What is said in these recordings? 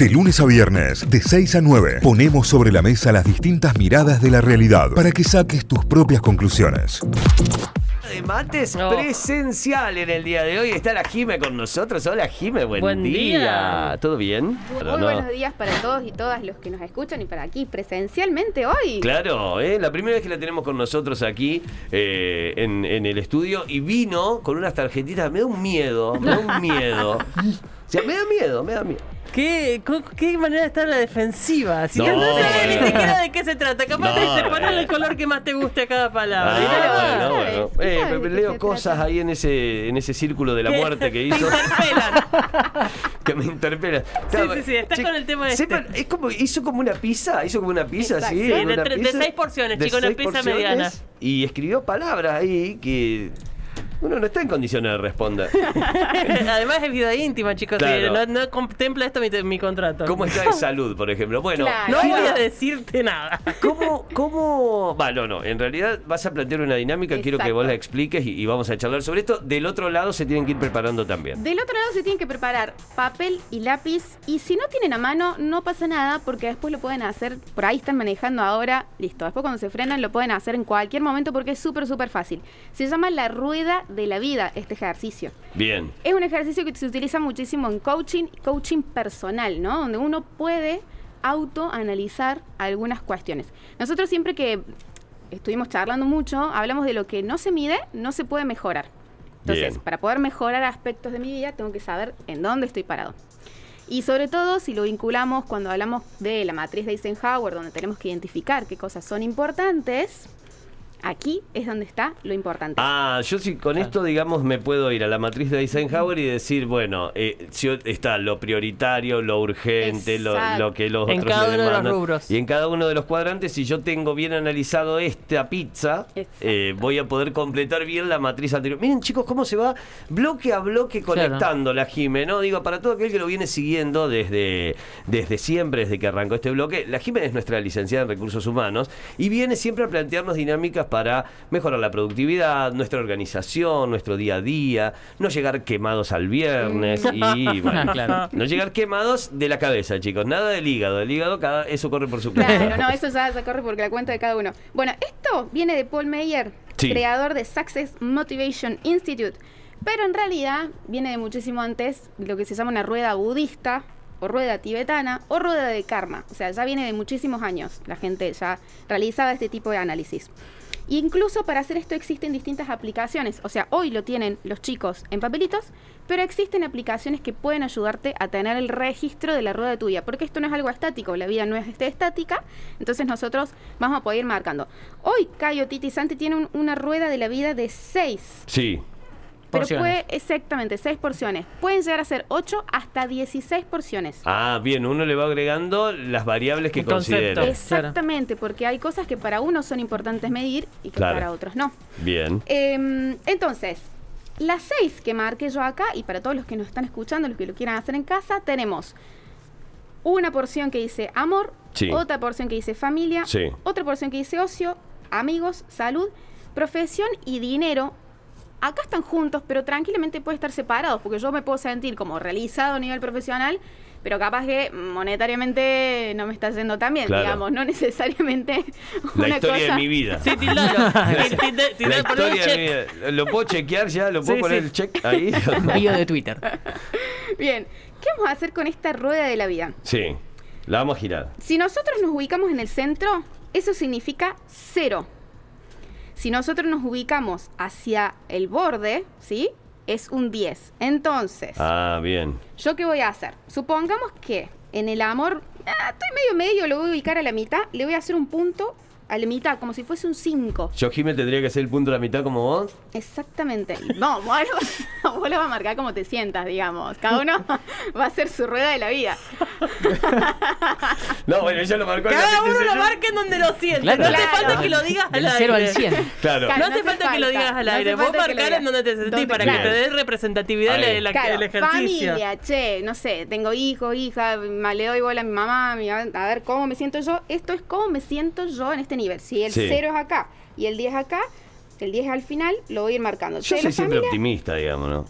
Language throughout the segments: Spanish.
De lunes a viernes, de 6 a 9, ponemos sobre la mesa las distintas miradas de la realidad para que saques tus propias conclusiones. de mates No. presencial en el día de hoy. Está la Jime con nosotros. Hola Jime, buen, Buen día. ¿Todo bien? Muy no. buenos días para todos y todas los que nos escuchan y para aquí presencialmente hoy. Claro, ¿eh? la primera vez que la tenemos con nosotros aquí eh, en, en el estudio y vino con unas tarjetitas. Me da un miedo, me da un miedo. O sea, me da miedo, me da miedo. ¿Qué, qué manera de estar a la defensiva? Si No. no, no sabes ni siquiera de qué se trata. Capaz te No, ponle eh. el color que más te guste a cada palabra. Ah, Y dale, bueno, bueno, bueno. Eh, de pero qué leo cosas trata. ahí en ese, en ese círculo de la ¿Qué? muerte que Te hizo. interpelan. que me interpela. Sí, sí, sí, está con el tema este. sepan, es como, hizo como una pizza, hizo como una pizza, Exacto. sí. Sí, una de de seis porciones, de chico, una pizza porciones, mediana. Y escribió palabras ahí que uno no está en condiciones de responder. Además es vida íntima, chicos. Claro. no, no contempla esto mi, mi contrato. ¿Cómo está de salud, por ejemplo? Bueno, Claro. No voy a decirte nada. ¿Cómo, cómo? Va, no, no. En realidad vas a plantear una dinámica, quiero que vos la expliques y, y vamos a charlar sobre esto. Del otro lado se tienen que ir preparando también. Del otro lado se tienen que preparar papel y lápiz y si no tienen a mano no pasa nada porque después lo pueden hacer, por ahí están manejando ahora, listo, después cuando se frenan lo pueden hacer en cualquier momento porque es súper súper fácil. Se llama la rueda de la vida este ejercicio. Bien. Es un ejercicio que se utiliza muchísimo en coaching, coaching personal, ¿no? Donde uno puede autoanalizar algunas cuestiones. Nosotros siempre que estuvimos charlando mucho, hablamos de lo que no se mide, no se puede mejorar. Entonces, Bien. para poder mejorar aspectos de mi vida, tengo que saber en dónde estoy parado. Y sobre todo, si lo vinculamos cuando hablamos de la matriz de Eisenhower, donde tenemos que identificar qué cosas son importantes, aquí es donde está lo importante. Ah, yo sí, con esto, digamos, me puedo ir a la matriz de Eisenhower y decir, bueno, eh, si está lo prioritario, lo urgente, lo, que los En otros cada me uno de los rubros. Y en cada uno de los cuadrantes, si yo tengo bien analizado esta pizza, eh, voy a poder completar bien la matriz anterior. Miren, chicos, cómo se va bloque a bloque Claro. conectando la Jime, ¿no? Digo, para todo aquel que lo viene siguiendo desde, desde siempre, desde que arrancó este bloque, la Jime es nuestra licenciada en recursos humanos y viene siempre a plantearnos dinámicas para mejorar la productividad, nuestra organización, nuestro día a día, no llegar quemados al viernes y bueno, Claro. no llegar quemados de la cabeza, chicos, nada del hígado, el hígado cada eso corre por su cuenta. Claro, no, eso ya se corre porque la cuenta de cada uno. Bueno, esto viene de Paul Meyer, Sí. creador de Success Motivation Institute, pero en realidad viene de muchísimo antes, lo que se llama una rueda budista o rueda tibetana o rueda de karma. O sea, ya viene de muchísimos años. La gente ya realizaba este tipo de análisis. Incluso para hacer esto existen distintas aplicaciones. O sea, hoy lo tienen los chicos en papelitos, pero existen aplicaciones que pueden ayudarte a tener el registro de la rueda de tu vida. Porque esto no es algo estático, la vida no es este, estática. Entonces nosotros vamos a poder ir marcando. Hoy Cayo Titi Santi tiene un- una rueda de la vida de 6. Sí. Pero Porciones. puede, exactamente, 6 porciones. Pueden llegar a ser 8 hasta 16 porciones. Ah, bien, uno le va agregando las variables que considera. Exactamente, porque hay cosas que para unos son importantes medir y que Claro. para otros no. Bien. Em, entonces, las seis que marqué yo acá, y para todos los que nos están escuchando, los que lo quieran hacer en casa, tenemos una porción que dice amor, Sí. otra porción que dice familia, Sí. otra porción que dice ocio, amigos, salud, profesión y dinero. Acá están juntos, pero tranquilamente puede estar separados, porque yo me puedo sentir como realizado a nivel profesional, pero capaz que monetariamente no me está yendo tan bien, Claro. digamos, no necesariamente La una historia cosa... de mi vida. Sí, tildalo. La. ¿Lo puedo chequear ya? ¿Lo puedo Sí, poner sí. el check ahí? Bio de Twitter. Bien, ¿qué vamos a hacer con esta rueda de la vida? sí. La vamos a girar. Si nosotros nos ubicamos en el centro, eso significa cero. Si nosotros nos ubicamos hacia el borde, ¿sí? Es un 10. Entonces, Ah, bien. ¿yo qué voy a hacer? Supongamos que en el amor, ah, estoy medio medio, lo voy a ubicar a la mitad, le voy a hacer un punto a la mitad, como si fuese un 5. Yo, Jiménez, tendría que hacer el punto de la mitad como vos. Exactamente. No, vos, vos lo vas a marcar como te sientas, digamos. Cada uno va a hacer su rueda de la vida. No, bueno, ella lo marcó en la Cada uno lo marca en donde lo siente. Claro. No hace Claro. falta que lo digas al Del aire. 0 al 100. Claro. No hace falta que lo digas al no aire. Vos marcar en donde te sentís para claro. que te dé representatividad Ahí. el, el Claro, ejercicio. familia, che, no sé, tengo hijos, hija, le doy bola a mi mamá, mi- a ver cómo me siento yo. Esto es cómo me siento yo en este nivel. Si el Sí. 0 es acá y el 10 acá, el 10 al final, lo voy a ir marcando. Yo soy la siempre familia- optimista, digamos, ¿no?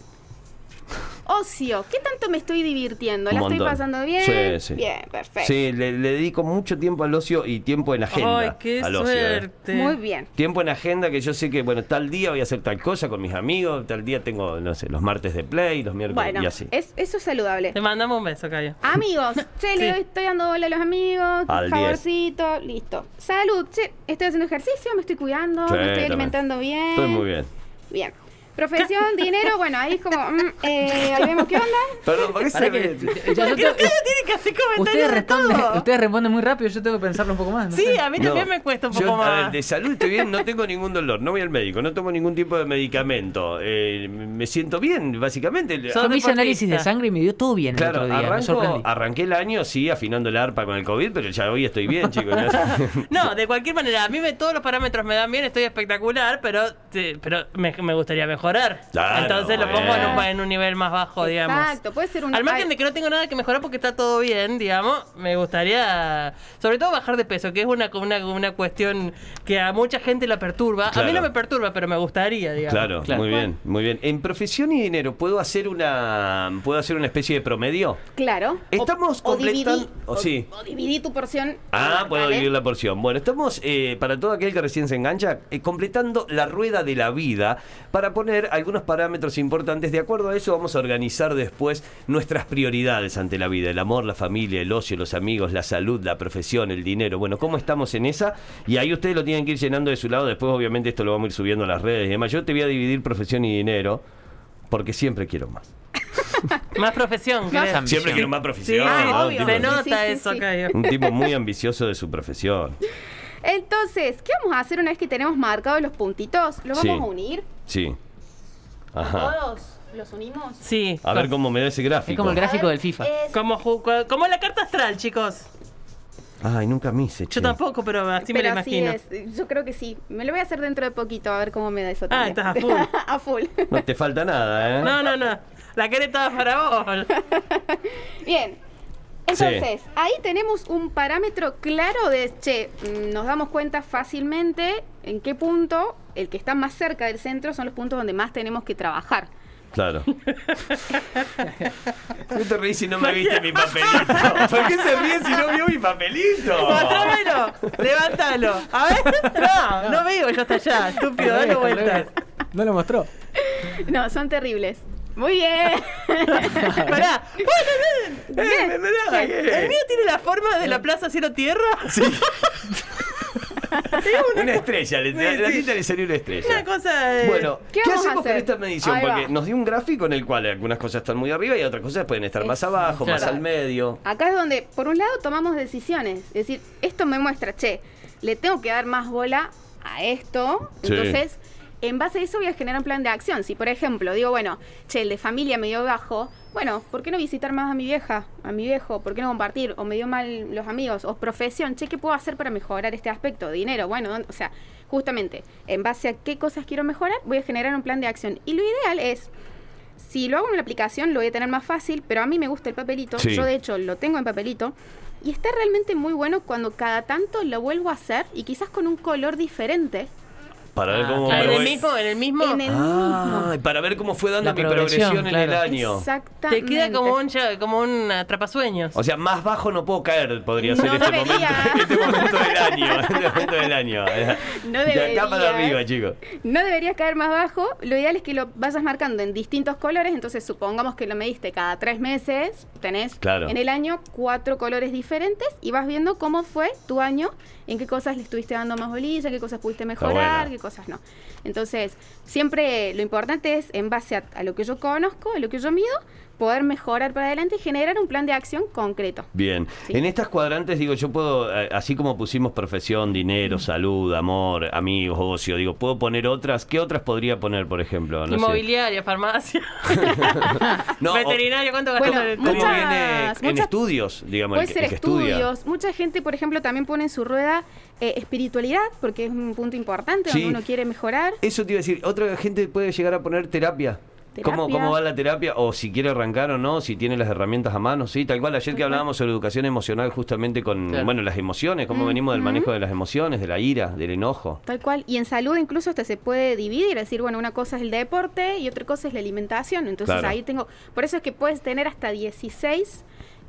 Ocio. ¿Qué tanto me estoy divirtiendo? ¿La estoy pasando bien? Sí, sí. Bien, perfecto. Sí, le, le dedico mucho tiempo al ocio y tiempo en agenda. Ay, qué al ocio, ¿eh? suerte. Muy bien. Tiempo en agenda que yo sé que, bueno, tal día voy a hacer tal cosa con mis amigos, tal día tengo, no sé, los martes de play, los miércoles Bueno, y así. es, eso es saludable. Te mandamos un beso, Cayo. Amigos, che, le Sí. estoy dando bola a los amigos, Al favorcito, listo. Salud, che, estoy haciendo ejercicio, me estoy cuidando, Sí, me estoy también. alimentando bien. Estoy muy bien. Bien. Profesión, dinero, bueno, ahí es como, mm, eh, ahí vemos qué onda. Perdón, ¿por qué se que- me- ya yo Creo te- que ella tiene que hacer comentarios ustedes, de responden, todo. ustedes responden muy rápido, yo tengo que pensarlo un poco más. no Sí, sé. a mí No, también me cuesta un yo, poco a ver, más. de salud estoy bien, no tengo ningún dolor, no voy al médico, no tomo ningún tipo de medicamento. eh, me siento bien, básicamente. Sos Yo me hice deportista. análisis de sangre y me dio todo bien Claro, el otro día, me arranco- sorprendí. arranqué el año, sí, afinando el arpa con el COVID, pero ya hoy estoy bien, chicos. No, de cualquier manera, a mí me, todos los parámetros me dan bien, estoy espectacular, pero, sí, pero me, me gustaría mejorar. Claro, Entonces lo pongo en un, bueno. en un nivel más bajo, digamos. Exacto, puede ser un... Al margen de que no tengo nada que mejorar porque está todo bien, digamos, me gustaría, sobre todo bajar de peso, que es una, una, una cuestión que a mucha gente la perturba. A mí no me perturba, pero me gustaría, digamos. Claro, Claro. muy bien, muy bien. En profesión y dinero, ¿puedo hacer una puedo hacer una especie de promedio? Claro. Estamos o, o dividí- completan- o sí. o dividí tu porción. Ah, puedo ¿vale? dividir la porción. Bueno, estamos, eh, para todo aquel que recién se engancha, eh, completando la rueda de la vida para poner algunos parámetros importantes. De acuerdo a eso vamos a organizar después nuestras prioridades ante la vida. El amor, la familia, el ocio, los amigos, la salud, la profesión, el dinero. Bueno, ¿cómo estamos en esa? Y ahí ustedes lo tienen que ir llenando de su lado. Después, obviamente, esto lo vamos a ir subiendo a las redes y demás. Yo te voy a dividir profesión y dinero porque siempre quiero más. Más profesión, Más-. Siempre quiero más profesión. sí, nota sí, sí, eso, un tipo muy ambicioso de su profesión. Entonces, ¿qué vamos a hacer una vez que tenemos marcados los puntitos? ¿Los Sí. vamos a unir? Sí. Ajá. ¿Todos los unimos? Sí. A ver cómo me da ese gráfico. Es como el gráfico del FIFA. es- Como, ju- como la carta astral, chicos. Ay, nunca me hice, Yo che. tampoco, pero así me pero lo así imagino. es. Yo creo que sí. Me lo voy a hacer dentro de poquito a ver cómo me da eso Ah, también. estás a full. a full. No te falta nada, ¿eh? No, no, no. La querés toda para vos. Bien. Entonces, ahí tenemos un parámetro claro de, che, mm, nos damos cuenta fácilmente en qué punto el que está más cerca del centro son los puntos donde más tenemos que trabajar. Claro. ¿Qué te reís si no me viste mi papelito? ¿Por qué se ríe si no vio mi papelito? Mostrámelo, levántalo. A ver. No, no veo yo hasta allá. Estúpido, dale vueltas. No lo mostró. No, son terribles. Muy bien. Pará. Eh, da, ¿El ¿qué? mío tiene la forma de la plaza cielo tierra? Sí. Una estrella, le, Sí, la tinta le salió una estrella. Una cosa. eh, Bueno, ¿qué, ¿Qué vamos a hacemos con esta medición? Ahí Porque va. nos dio un gráfico en el cual algunas cosas están muy arriba y otras cosas pueden estar más abajo, más al medio. Acá es donde, por un lado, tomamos decisiones. Es decir, esto me muestra, che, le tengo que dar más bola a esto. Sí. Entonces, en base a eso voy a generar un plan de acción. Si, por ejemplo, digo, bueno, che, el de familia me dio bajo, bueno, ¿por qué no visitar más a mi vieja, a mi viejo? ¿Por qué no compartir? O me dio mal los amigos, o profesión, che, ¿qué puedo hacer para mejorar este aspecto? Dinero, bueno, o sea, justamente, en base a qué cosas quiero mejorar, voy a generar un plan de acción. Y lo ideal es si lo hago en una aplicación lo voy a tener más fácil, pero a mí me gusta el papelito. Sí. Yo de hecho lo tengo en papelito. Y está realmente muy bueno cuando cada tanto lo vuelvo a hacer y quizás con un color diferente. Para ver Ah, cómo claro. me en el voy- mismo, en el mismo. En el Ah, mismo. para ver cómo fue dando La mi progresión, progresión en el año. Exactamente. Te queda como un, como un atrapasueños. O sea, más bajo no puedo caer, podría ser No este, debería. momento, este momento del año. Este momento del año. No De acá para deberías. arriba, chicos. No deberías caer más bajo. Lo ideal es que lo vayas marcando en distintos colores. Entonces, supongamos que lo mediste cada tres meses. Tenés Claro. en el año cuatro colores diferentes y vas viendo cómo fue tu año, en qué cosas le estuviste dando más bolilla, qué cosas pudiste mejorar, qué cosas no. Entonces, siempre lo importante es, en base a, lo que yo conozco, a lo que yo mido, poder mejorar para adelante y generar un plan de acción concreto. Bien. Sí. En estas cuadrantes, digo, yo puedo, eh, así como pusimos profesión, dinero, salud, amor, amigos, ocio, digo, ¿puedo poner otras? ¿Qué otras podría poner, por ejemplo? No sé. Inmobiliaria, farmacia. No, Veterinario, ¿cuánto Bueno, el ¿Cómo Muchas- viene en muchas- estudios, digamos, Puede el, que- ser el que estudia? estudios. Mucha gente, por ejemplo, también pone en su rueda eh, espiritualidad, porque es un punto importante Sí. donde uno quiere mejorar. Eso te iba a decir, otra gente puede llegar a poner terapia. ¿Cómo. ¿Cómo va la terapia? O si quiere arrancar o no, si tiene las herramientas a mano, sí, tal cual. Ayer que hablábamos sobre educación emocional justamente con, Claro. bueno, las emociones, cómo venimos del manejo de las emociones, de la ira, del enojo. Tal cual. Y en salud incluso hasta se puede dividir, decir, bueno, una cosa es el deporte y otra cosa es la alimentación. Entonces Claro. ahí tengo, por eso es que puedes tener hasta 16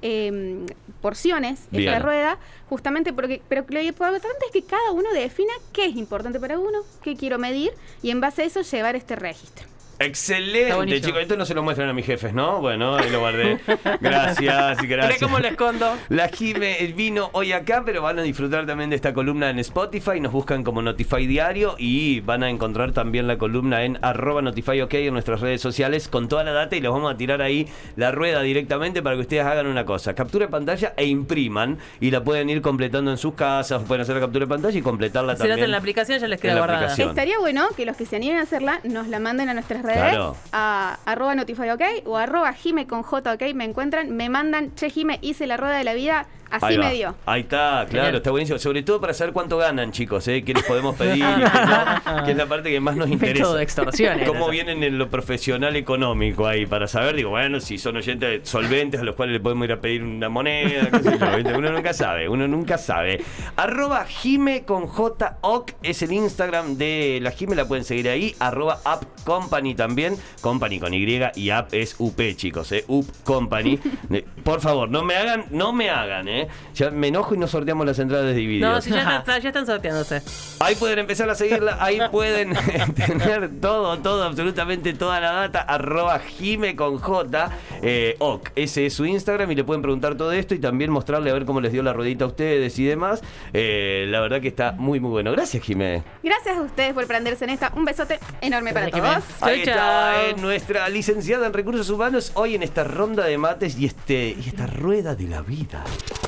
eh, porciones Bien. esta rueda, justamente porque, pero lo importante es que cada uno defina qué es importante para uno, qué quiero medir y en base a eso llevar este registro. Excelente, chicos. Esto no se lo muestran a mis jefes, ¿no? Bueno, ahí lo guardé. Gracias, gracias. cómo le escondo. La Jime vino hoy acá, pero van a disfrutar también de esta columna en Spotify. Nos buscan como Notify Diario y van a encontrar también la columna en arroba Notify OK en nuestras redes sociales con toda la data y los vamos a tirar ahí la rueda directamente para que ustedes hagan una cosa. Captura de pantalla e impriman y la pueden ir completando en sus casas. Pueden hacer la captura de pantalla y completarla Si lo hacen también. en la aplicación ya les queda la guardada. Estaría bueno que los que se animen a hacerla nos la manden a nuestras redes Claro. a arroba notifyok o arroba jime con j ok, me encuentran, me mandan, che Jime, hice la rueda de la vida, así Ahí va. me dio. Ahí está, claro, Genial. está buenísimo. Sobre todo para saber cuánto ganan, chicos, ¿eh? ¿Qué les podemos pedir? que es la parte que más nos interesa. Método de extorsión. ¿Cómo era. vienen en lo profesional económico ahí? Para saber, digo, bueno, si son oyentes solventes a los cuales le podemos ir a pedir una moneda, qué sé yo, uno nunca sabe, uno nunca sabe. Arroba Jime con J OC es el Instagram de la Jime, la pueden seguir ahí. Arroba App Company también, Company con Y y App es UP, chicos, ¿eh? UP Company. Eh, Por favor, no me hagan, no me hagan, ¿eh? Ya me enojo y nos sorteamos las entradas divididas. No, si ya, está- ya están sorteándose. Ahí pueden empezar a seguirla, ahí pueden tener todo, todo, absolutamente toda la data, arroba Jime con J, eh, OK, ese es su Instagram y le pueden preguntar todo esto y también mostrarle a ver cómo les dio la ruedita a ustedes y demás. Eh, la verdad que está muy, muy bueno. Gracias, Jime. Gracias a ustedes por prenderse en esta. Un besote enorme para Gracias, todos. Ahí Chau, está chau. eh, nuestra licenciada en recursos humanos hoy en esta ronda de mates y, este, y esta rueda de la vida.